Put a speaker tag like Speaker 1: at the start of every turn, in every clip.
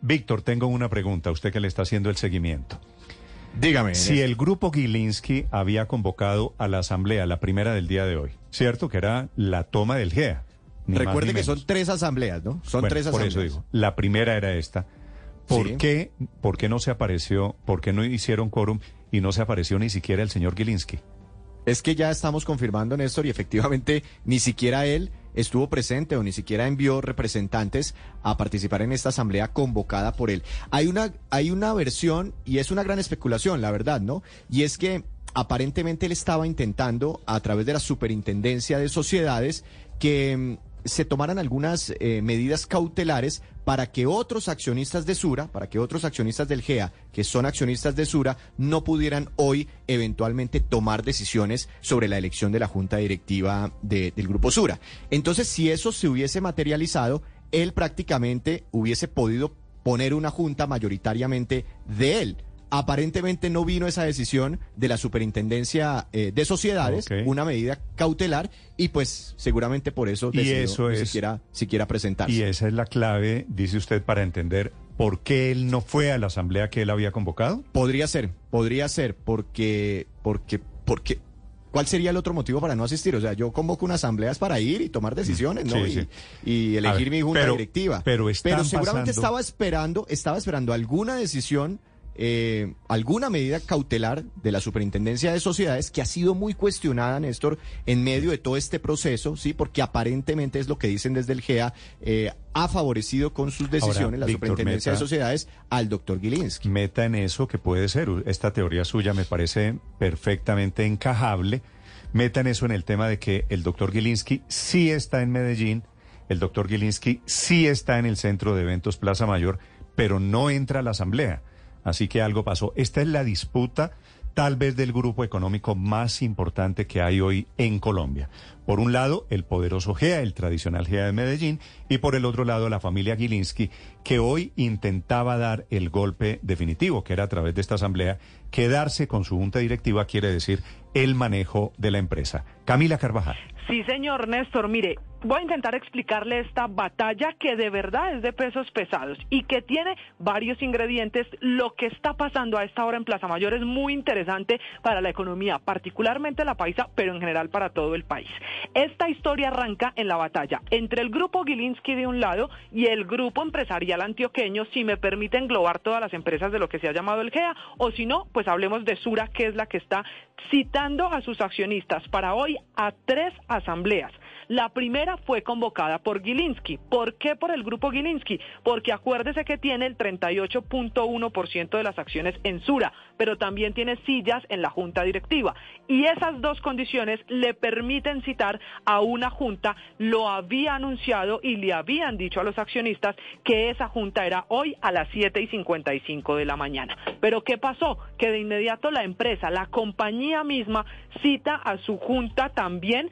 Speaker 1: Víctor, tengo una pregunta. Usted que le está haciendo el seguimiento.
Speaker 2: Dígame.
Speaker 1: Si el grupo Gilinski había convocado a la asamblea, la primera del día de hoy, ¿cierto? Que era la toma del GEA.
Speaker 2: Recuerde que
Speaker 1: menos.
Speaker 2: son tres asambleas, ¿no? Son
Speaker 1: Bueno,
Speaker 2: tres
Speaker 1: por
Speaker 2: asambleas.
Speaker 1: eso digo, la primera era esta. ¿Por,
Speaker 2: Sí.
Speaker 1: qué, ¿Por qué no se apareció, por qué no hicieron quórum y no se apareció ni siquiera el señor Gilinski?
Speaker 2: Es que ya estamos confirmando, Néstor, y efectivamente ni siquiera él estuvo presente o ni siquiera envió representantes a participar en esta asamblea convocada por él. Hay una, hay una versión, y es una gran especulación, la verdad, ¿no? Y es que aparentemente él estaba intentando, a través de la superintendencia de sociedades, que mm, se tomaran algunas eh, medidas cautelares para que otros accionistas de Sura, para que otros accionistas del GEA, que son accionistas de Sura, no pudieran hoy eventualmente tomar decisiones sobre la elección de la junta directiva de- del Grupo Sura. Entonces, si eso se hubiese materializado, él prácticamente hubiese podido poner una junta mayoritariamente de él. Aparentemente no vino esa decisión de la superintendencia eh, de sociedades, una medida cautelar, y pues seguramente por eso
Speaker 1: Y
Speaker 2: decidió
Speaker 1: eso
Speaker 2: ni
Speaker 1: es-
Speaker 2: siquiera, siquiera presentarse.
Speaker 1: Y esa es la clave, dice usted, para entender por qué él no fue a la asamblea que él había convocado.
Speaker 2: Podría ser, podría ser, porque, porque, porque, ¿cuál sería el otro motivo para no asistir? O sea, yo convoco una asamblea para ir y tomar decisiones, ¿no?
Speaker 1: Sí,
Speaker 2: y,
Speaker 1: sí.
Speaker 2: y elegir
Speaker 1: ver,
Speaker 2: mi junta
Speaker 1: pero-
Speaker 2: directiva.
Speaker 1: pero están
Speaker 2: seguramente
Speaker 1: pasando-
Speaker 2: estaba esperando, estaba esperando alguna decisión, eh, alguna medida cautelar de la Superintendencia de Sociedades que ha sido muy cuestionada, Néstor, en medio de todo este proceso, sí, porque aparentemente es lo que dicen desde el GEA, eh, ha favorecido con sus decisiones la
Speaker 1: Víctor,
Speaker 2: Superintendencia de Sociedades al doctor Gilinski.
Speaker 1: Meta en eso que puede ser. Esta teoría suya me parece perfectamente encajable. Meta en eso en el tema de que el doctor Gilinski sí está en Medellín, el doctor Gilinski sí está en el centro de eventos Plaza Mayor, pero no entra a la asamblea. Así que algo pasó. Esta es la disputa tal vez del grupo económico más importante que hay hoy en Colombia. Por un lado, el poderoso GEA, el tradicional GEA de Medellín, y por el otro lado, la familia Gilinski, que hoy intentaba dar el golpe definitivo, que era a través de esta asamblea, quedarse con su junta directiva quiere decir el manejo de la empresa. Camila Carvajal.
Speaker 3: Sí, señor Néstor, mire, voy a intentar explicarle esta batalla que de verdad es de pesos pesados y que tiene varios ingredientes. Lo que está pasando a esta hora en Plaza Mayor es muy interesante para la economía, particularmente la paisa, pero en general para todo el país. Esta historia arranca en la batalla entre el grupo Gilinski de un lado y el grupo empresarial antioqueño, si me permite englobar todas las empresas de lo que se ha llamado el GEA, o si no, pues hablemos de Sura, que es la que está citando a sus accionistas para hoy a tres asambleas. La primera fue convocada por Gilinski. ¿Por qué por el grupo Gilinski? Porque acuérdese que tiene el 38.1% de las acciones en Sura, pero también tiene sillas en la junta directiva. Y esas dos condiciones le permiten citar a una junta. Lo había anunciado y le habían dicho a los accionistas que esa junta era hoy a las 7 y 55 de la mañana. Pero ¿qué pasó? Que de inmediato la empresa, la compañía misma, cita a su junta también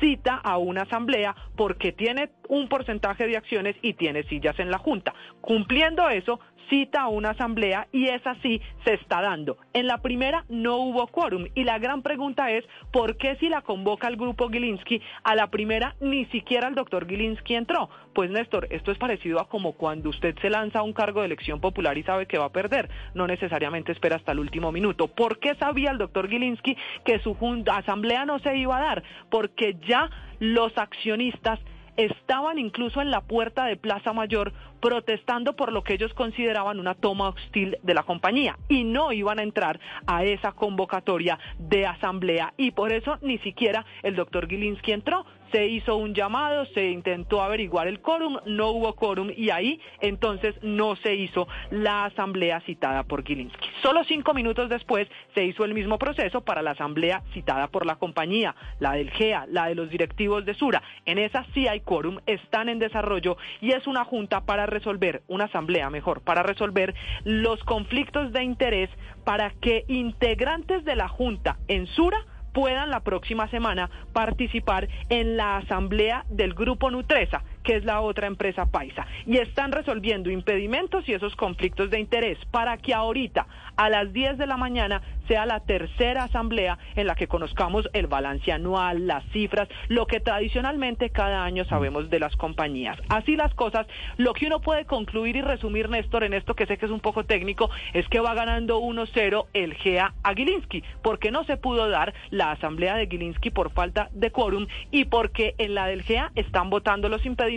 Speaker 3: cita a una asamblea porque tiene un porcentaje de acciones y tiene sillas en la Junta. Cumpliendo eso, cita a una asamblea y esa sí se está dando. En la primera no hubo quórum y la gran pregunta es ¿por qué si la convoca el grupo Gilinski a la primera ni siquiera el doctor Gilinski entró? Pues Néstor, esto es parecido a como cuando usted se lanza a un cargo de elección popular y sabe que va a perder, no necesariamente espera hasta el último minuto. ¿Por qué sabía el doctor Gilinski que su asamblea no se iba a dar? Porque ya los accionistas estaban incluso en la puerta de Plaza Mayor protestando por lo que ellos consideraban una toma hostil de la compañía y no iban a entrar a esa convocatoria de asamblea y por eso ni siquiera el doctor Gilinski entró, se hizo un llamado, se intentó averiguar el quórum, no hubo quórum y ahí entonces no se hizo la asamblea citada por Gilinski. Solo cinco minutos después se hizo el mismo proceso para la asamblea citada por la compañía, la del GEA, la de los directivos de Sura. En esa sí hay quórum, están en desarrollo y es una junta para resolver, una asamblea mejor, para resolver los conflictos de interés para que integrantes de la junta en Sura puedan la próxima semana participar en la asamblea del grupo Nutresa, que es la otra empresa paisa, y están resolviendo impedimentos y esos conflictos de interés para que ahorita a las 10 de la mañana sea la tercera asamblea en la que conozcamos el balance anual, las cifras, lo que tradicionalmente cada año sabemos de las compañías. Así las cosas, lo que uno puede concluir y resumir, Néstor, en esto que sé que es un poco técnico, es que va ganando 1-0 el GEA a Gilinski, porque no se pudo dar la asamblea de Gilinski por falta de quórum y porque en la del GEA están votando los impedimentos,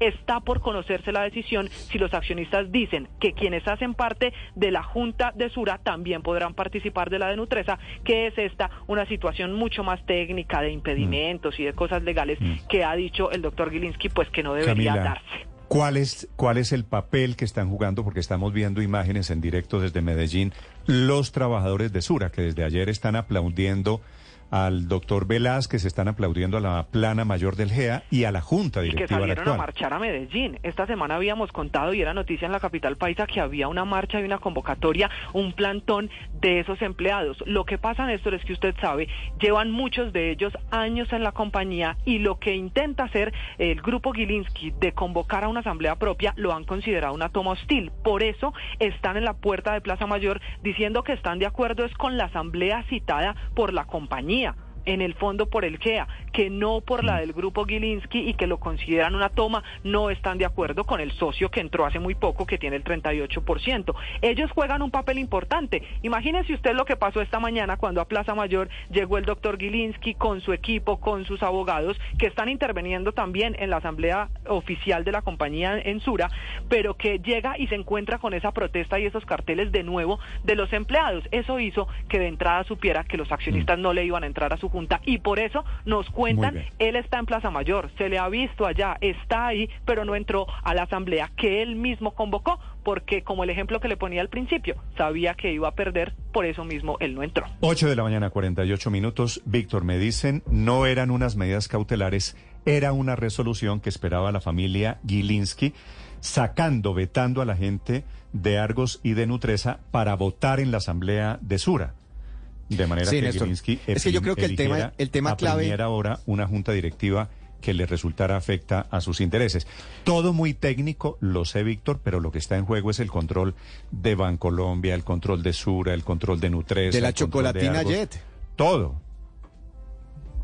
Speaker 3: está por conocerse la decisión si los accionistas dicen que quienes hacen parte de la Junta de Sura también podrán participar de la de Nutresa, que es esta una situación mucho más técnica de impedimentos y de cosas legales que ha dicho el doctor Gilinski, pues que no debería
Speaker 1: Camila,
Speaker 3: darse.
Speaker 1: ¿Cuál es, ¿Cuál es el papel que están jugando? Porque estamos viendo imágenes en directo desde Medellín, los trabajadores de Sura, que desde ayer están aplaudiendo al doctor Velázquez, están aplaudiendo a la plana mayor del GEA y a la junta
Speaker 3: y que
Speaker 1: directiva
Speaker 3: salieron a marchar a Medellín. Esta semana habíamos contado y era noticia en la capital paisa que había una marcha y una convocatoria, un plantón de esos empleados. Lo que pasa, Néstor, es que usted sabe, llevan muchos de ellos años en la compañía y lo que intenta hacer el grupo Gilinski de convocar a una asamblea propia lo han considerado una toma hostil. Por eso están en la puerta de Plaza Mayor diciendo que están de acuerdo es con la asamblea citada por la compañía Yeah. En el fondo por el GEA, que no por la del grupo Gilinski y que lo consideran una toma, no están de acuerdo con el socio que entró hace muy poco, que tiene el 38%. Ellos juegan un papel importante. Imagínense usted lo que pasó esta mañana cuando a Plaza Mayor llegó el doctor Gilinski con su equipo, con sus abogados, que están interviniendo también en la asamblea oficial de la compañía en Sura, pero que llega y se encuentra con esa protesta y esos carteles de nuevo de los empleados. Eso hizo que de entrada supiera que los accionistas no le iban a entrar a su junta y por eso nos cuentan, él está en Plaza Mayor, se le ha visto allá, está ahí, pero no entró a la asamblea que él mismo convocó, porque como el ejemplo que le ponía al principio, sabía que iba a perder, por eso mismo él no entró.
Speaker 1: 8 de la mañana, 48 minutos. Víctor, me dicen, no eran unas medidas cautelares, era una resolución que esperaba la familia Gilinski, sacando, vetando a la gente de Argos y de Nutresa para votar en la asamblea de Sura. De manera
Speaker 2: Sí,
Speaker 1: que. Gilinski
Speaker 2: Es que yo creo que el tema- el tema
Speaker 1: a
Speaker 2: clave-
Speaker 1: primera hora una junta directiva que le resultara afecta a sus intereses. Todo muy técnico, lo sé, Víctor, pero lo que está en juego es el control de Bancolombia, el control de Sura, el control de Nutresa.
Speaker 2: De la
Speaker 1: de
Speaker 2: chocolatina. Jet.
Speaker 1: Todo.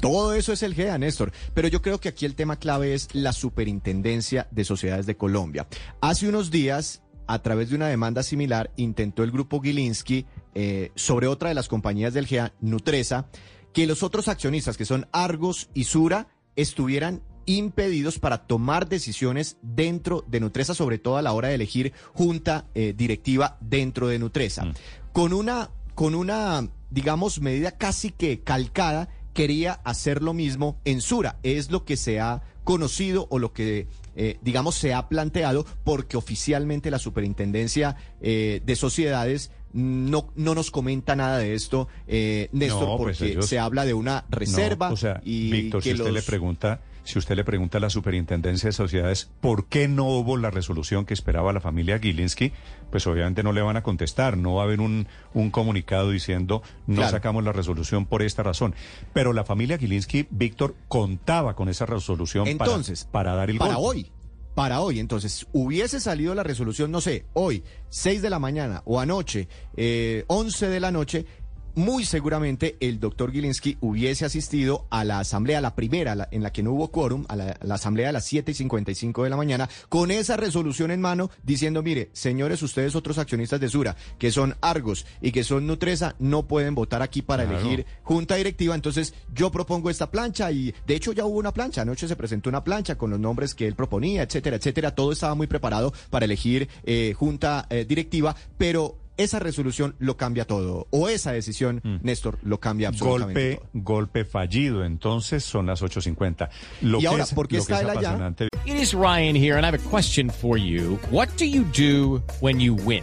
Speaker 2: Todo eso es el GEA, Néstor. Pero yo creo que aquí el tema clave es la Superintendencia de Sociedades de Colombia. Hace unos días, a través de una demanda similar, intentó el grupo Gilinski eh, sobre otra de las compañías del GEA, Nutresa, que los otros accionistas, que son Argos y Sura, estuvieran impedidos para tomar decisiones dentro de Nutresa, sobre todo a la hora de elegir junta eh, directiva dentro de Nutresa. Con una, con una, digamos, medida casi que calcada, quería hacer lo mismo en Sura. Es lo que se ha conocido o lo que, eh, digamos, se ha planteado porque oficialmente la Superintendencia eh, de Sociedades no, no nos comenta nada de esto, eh, Néstor,
Speaker 1: No, pues
Speaker 2: porque
Speaker 1: ellos-
Speaker 2: se habla de una reserva.
Speaker 1: No, o sea,
Speaker 2: y
Speaker 1: Víctor,
Speaker 2: que
Speaker 1: si usted
Speaker 2: los-
Speaker 1: le pregunta, si usted le pregunta a la Superintendencia de Sociedades por qué no hubo la resolución que esperaba la familia Gilinski, pues obviamente no le van a contestar, no va a haber un, un comunicado diciendo no
Speaker 2: Claro.
Speaker 1: sacamos la resolución por esta razón. Pero la familia Gilinski, Víctor, contaba con esa resolución para-
Speaker 2: Entonces,
Speaker 1: para, dar el
Speaker 2: para
Speaker 1: golpe.
Speaker 2: hoy. Para hoy, entonces, hubiese salido la resolución, no sé, hoy, 6 de la mañana o anoche, eh, 11 de la noche, muy seguramente el doctor Gilinski hubiese asistido a la asamblea, la primera, la- en la que no hubo quórum, a la, la asamblea a las 7 y 55 de la mañana, con esa resolución en mano, diciendo, mire, señores, ustedes otros accionistas de Sura, que son Argos y que son Nutresa, no pueden votar aquí para
Speaker 1: Claro.
Speaker 2: elegir junta directiva, entonces yo propongo esta plancha y de hecho ya hubo una plancha, anoche se presentó una plancha con los nombres que él proponía, etcétera, etcétera, todo estaba muy preparado para elegir eh, junta eh, directiva, pero esa resolución lo cambia todo. O esa decisión, Néstor, lo cambia absolutamente
Speaker 1: Golpe, golpe fallido. Entonces son las 8.50. Lo
Speaker 2: Y
Speaker 1: que
Speaker 2: ahora,
Speaker 1: es-
Speaker 2: ¿por qué
Speaker 1: lo que
Speaker 2: está
Speaker 1: es
Speaker 2: él allá?
Speaker 4: It is Ryan here, and I have a question for you. What do you do when you win?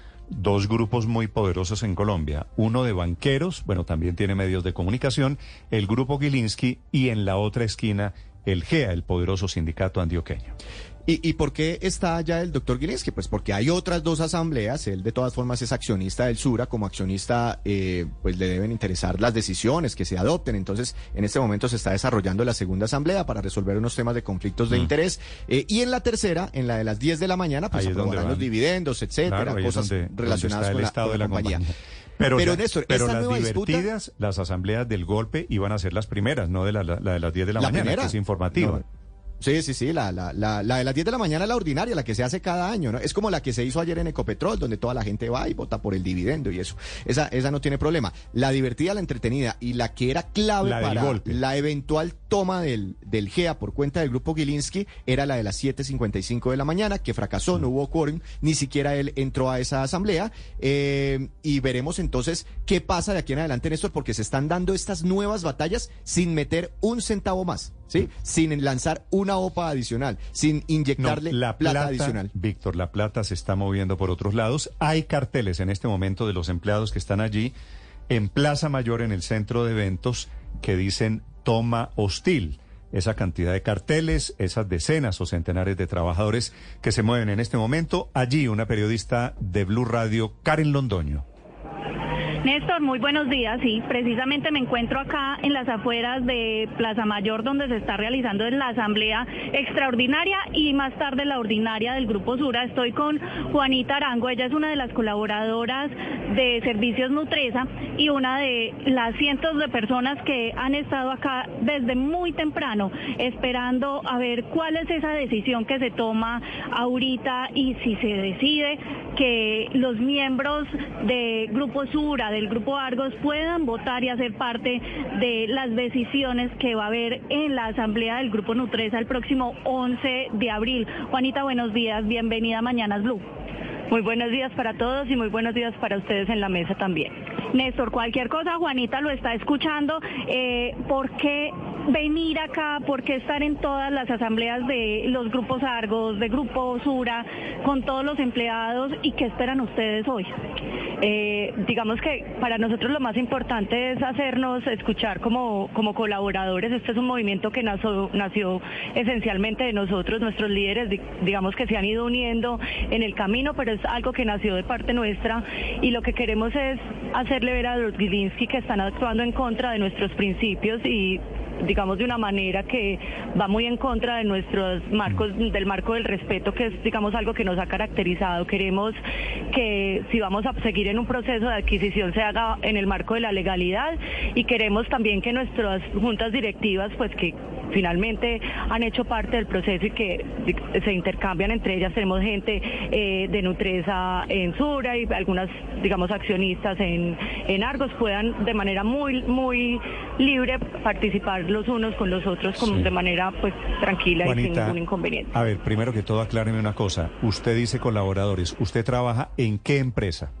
Speaker 1: dos grupos muy poderosos en Colombia. Uno de banqueros, bueno, también tiene medios de comunicación, el grupo Gilinski, y en la otra esquina, el GEA, el poderoso sindicato antioqueño.
Speaker 2: ¿Y, y por qué está allá el doctor Gilinski? Pues porque hay otras dos asambleas. Él de todas formas es accionista del Sura. Como accionista, eh, pues le deben interesar las decisiones que se adopten. Entonces, en este momento se está desarrollando la segunda asamblea para resolver unos temas de conflictos de interés. Eh, y en la tercera, en la de las 10 de la mañana, pues
Speaker 1: donde
Speaker 2: aprobarán los dividendos, etcétera,
Speaker 1: Claro,
Speaker 2: cosas
Speaker 1: donde- donde
Speaker 2: relacionadas con
Speaker 1: el
Speaker 2: la,
Speaker 1: estado
Speaker 2: con
Speaker 1: de la
Speaker 2: compañía.
Speaker 1: compañía. Pero,
Speaker 2: Pero,
Speaker 1: ya-
Speaker 2: Néstor,
Speaker 1: pero las
Speaker 2: nueva disputa-
Speaker 1: divertidas, las asambleas del golpe iban a ser las primeras, no de la, la- la de las 10 de la, mañana,
Speaker 2: primera.
Speaker 1: que es informativa.
Speaker 2: No. Sí, sí, sí, la, la, la, la de las 10 de la mañana, la ordinaria, la que se hace cada año, ¿no? Es como la que se hizo ayer en Ecopetrol, donde toda la gente va y vota por el dividendo y eso. Esa, esa no tiene problema. La divertida, la entretenida y la que era clave
Speaker 1: La
Speaker 2: para la eventual toma del, del GEA por cuenta del grupo Gilinski era la de las 7.55 de la mañana, que fracasó, no hubo quórum, ni siquiera él entró a esa asamblea. eh, y veremos entonces qué pasa de aquí en adelante, Néstor, porque se están dando estas nuevas batallas sin meter un centavo más, ¿sí? Sin lanzar una OPA adicional, sin
Speaker 1: No,
Speaker 2: inyectarle
Speaker 1: la
Speaker 2: plata,
Speaker 1: plata,
Speaker 2: adicional.
Speaker 1: Víctor, la plata se está moviendo por otros lados. Hay carteles en este momento de los empleados que están allí en Plaza Mayor, en el centro de eventos, que dicen toma hostil. Esa cantidad de carteles, esas decenas o centenares de trabajadores que se mueven en este momento. Allí una periodista de Blue Radio, Karen Londoño.
Speaker 5: Néstor, muy buenos días. Sí, precisamente me encuentro acá en las afueras de Plaza Mayor, donde se está realizando la asamblea extraordinaria y más tarde la ordinaria del Grupo Sura. Estoy con Juanita Arango, ella es una de las colaboradoras de Servicios Nutresa y una de las cientos de personas que han estado acá desde muy temprano esperando a ver cuál es esa decisión que se toma ahorita y si se decide que los miembros de Grupo Sura, del Grupo Argos, puedan votar y hacer parte de las decisiones que va a haber en la asamblea del Grupo Nutresa el próximo 11 de abril. Juanita, buenos días, bienvenida a Mañanas Blue. Muy buenos días para todos y muy buenos días para ustedes en la mesa también. Néstor, cualquier cosa, Juanita lo está escuchando. Eh, ¿Por qué venir acá? ¿Por qué estar en todas las asambleas de los grupos Argos, de Grupo Sura, con todos los empleados y qué esperan ustedes hoy? Eh, digamos que para nosotros lo más importante es hacernos escuchar como, como colaboradores. Este es un movimiento que nació, nació esencialmente de nosotros, nuestros líderes, di- digamos que se han ido uniendo en el camino, pero es algo que nació de parte nuestra y lo que queremos es hacerle ver a los Gilinski que están actuando en contra de nuestros principios y digamos de una manera que va muy en contra de nuestros marcos del marco del respeto que es digamos algo que nos ha caracterizado. Queremos que si vamos a seguir en un proceso de adquisición se haga en el marco de la legalidad y queremos también que nuestras juntas directivas pues que finalmente han hecho parte del proceso y que se intercambian entre ellas. Tenemos gente eh, de Nutresa en Sura y algunas, digamos, accionistas en, en Argos puedan de manera muy, muy libre participar los unos con los otros como
Speaker 1: Sí.
Speaker 5: de manera pues tranquila y sin ningún inconveniente.
Speaker 1: a ver, primero que todo acláreme una cosa. Usted dice colaboradores. ¿Usted trabaja en qué empresa?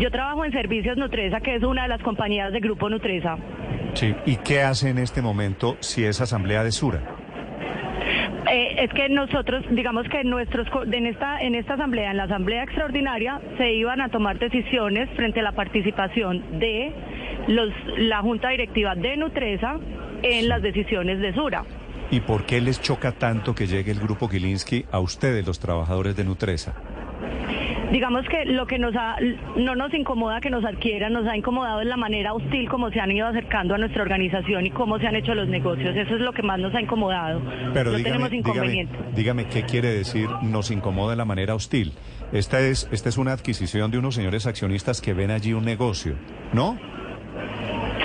Speaker 5: Yo trabajo en Servicios Nutresa, que es una de las compañías del Grupo Nutresa.
Speaker 1: Sí. ¿Y qué hace en este momento si es asamblea de Sura?
Speaker 5: Eh, es que nosotros, digamos que nuestros en esta en esta asamblea, en la asamblea extraordinaria, se iban a tomar decisiones frente a la participación de los la junta directiva de Nutresa en las decisiones de Sura.
Speaker 1: ¿Y por qué les choca tanto que llegue el grupo Gilinski a ustedes, los trabajadores de Nutresa?
Speaker 5: Digamos que lo que nos ha, no nos incomoda que nos adquieran, nos ha incomodado es la manera hostil como se han ido acercando a nuestra organización y cómo se han hecho los negocios. Eso es lo que más nos ha incomodado.
Speaker 1: Pero
Speaker 5: no
Speaker 1: dígame,
Speaker 5: tenemos
Speaker 1: dígame,
Speaker 5: inconveniente.
Speaker 1: dígame qué quiere decir nos incomoda la manera hostil. Esta es, esta es una adquisición de unos señores accionistas que ven allí un negocio, ¿no?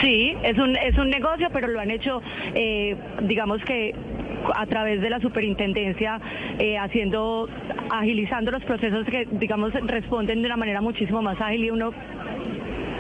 Speaker 5: Sí, es un, es un negocio, pero lo han hecho, eh, digamos que a través de la superintendencia, eh, haciendo, agilizando los procesos que, digamos, responden de una manera muchísimo más ágil y uno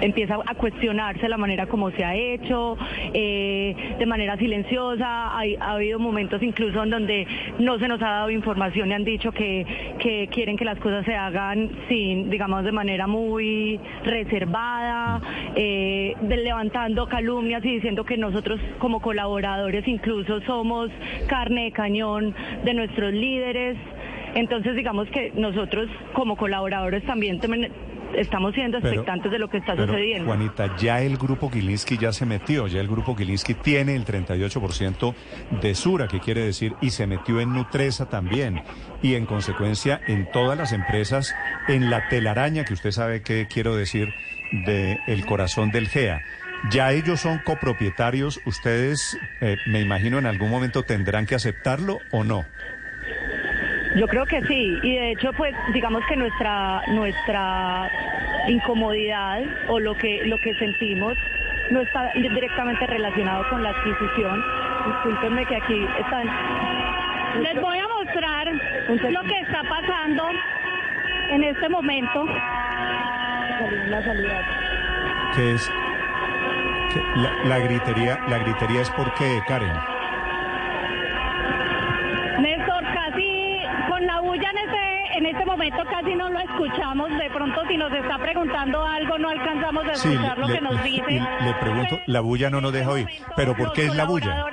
Speaker 5: empieza a cuestionarse la manera como se ha hecho, eh, de manera silenciosa. Ha habido momentos incluso en donde no se nos ha dado información y han dicho que, que quieren que las cosas se hagan sin, digamos, de manera muy reservada, eh, levantando calumnias y diciendo que nosotros como colaboradores incluso somos carne de cañón de nuestros líderes. Entonces, digamos que nosotros como colaboradores también estamos siendo
Speaker 1: Pero-
Speaker 5: expectantes de lo que está sucediendo.
Speaker 1: Juanita, ya el grupo Gilinski ya se metió, ya el grupo Gilinski tiene el 38% de Sura, que quiere decir, y se metió en Nutresa también, y en consecuencia en todas las empresas, en la telaraña, que usted sabe qué quiero decir, de el corazón del GEA. Ya ellos son copropietarios, ustedes, eh, me imagino, en algún momento tendrán que aceptarlo o no.
Speaker 5: Yo creo que sí, y de hecho, pues, digamos que nuestra nuestra incomodidad o lo que lo que sentimos no está directamente relacionado con la adquisición. Discúlpenme que aquí están.
Speaker 6: Les voy a mostrar lo que está pasando en este momento.
Speaker 5: La salida.
Speaker 1: ¿Qué es? ¿Qué? La, la gritería, la gritería es porque, Karen.
Speaker 6: En este momento casi no lo escuchamos. De pronto si nos está preguntando algo no alzamos a
Speaker 1: Sí,
Speaker 6: escuchar lo
Speaker 1: le,
Speaker 6: que nos dice.
Speaker 1: le- le pregunto, la bulla no nos deja oír, pero ¿por qué es la bulla?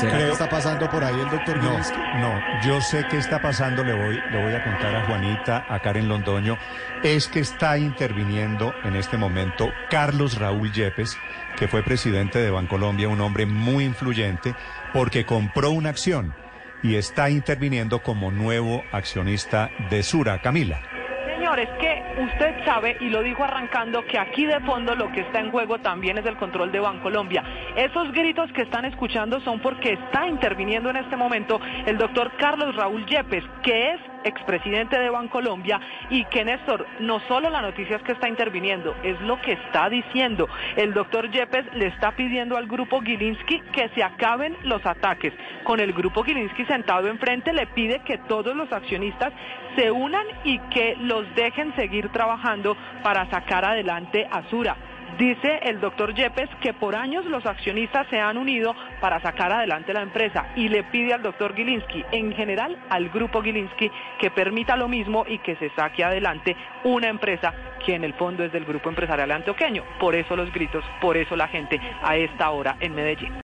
Speaker 1: Sí,
Speaker 2: ¿Será que
Speaker 1: creo-
Speaker 2: está pasando por ahí el doctor
Speaker 1: No, no, yo sé qué está pasando, le voy, le voy a contar a Juanita, a Karen Londoño, es que está interviniendo en este momento Carlos Raúl Yepes, que fue presidente de Bancolombia, un hombre muy influyente, porque compró una acción y está interviniendo como nuevo accionista de Sura. Camila.
Speaker 3: Señores, que usted sabe, y lo dijo arrancando, que aquí de fondo lo que está en juego también es el control de Bancolombia. Esos gritos que están escuchando son porque está interviniendo en este momento el doctor Carlos Raúl Yepes, que es expresidente de Bancolombia y que Néstor, no solo la noticia es que está interviniendo, es lo que está diciendo. El doctor Yepes le está pidiendo al grupo Gilinski que se acaben los ataques. Con el grupo Gilinski sentado enfrente le pide que todos los accionistas se unan y que los dejen seguir trabajando para sacar adelante a Sura. Dice el doctor Yepes que por años los accionistas se han unido para sacar adelante la empresa y le pide al doctor Gilinski, en general al grupo Gilinski, que permita lo mismo y que se saque adelante una empresa que en el fondo es del grupo empresarial antioqueño. Por eso los gritos, por eso la gente a esta hora en Medellín.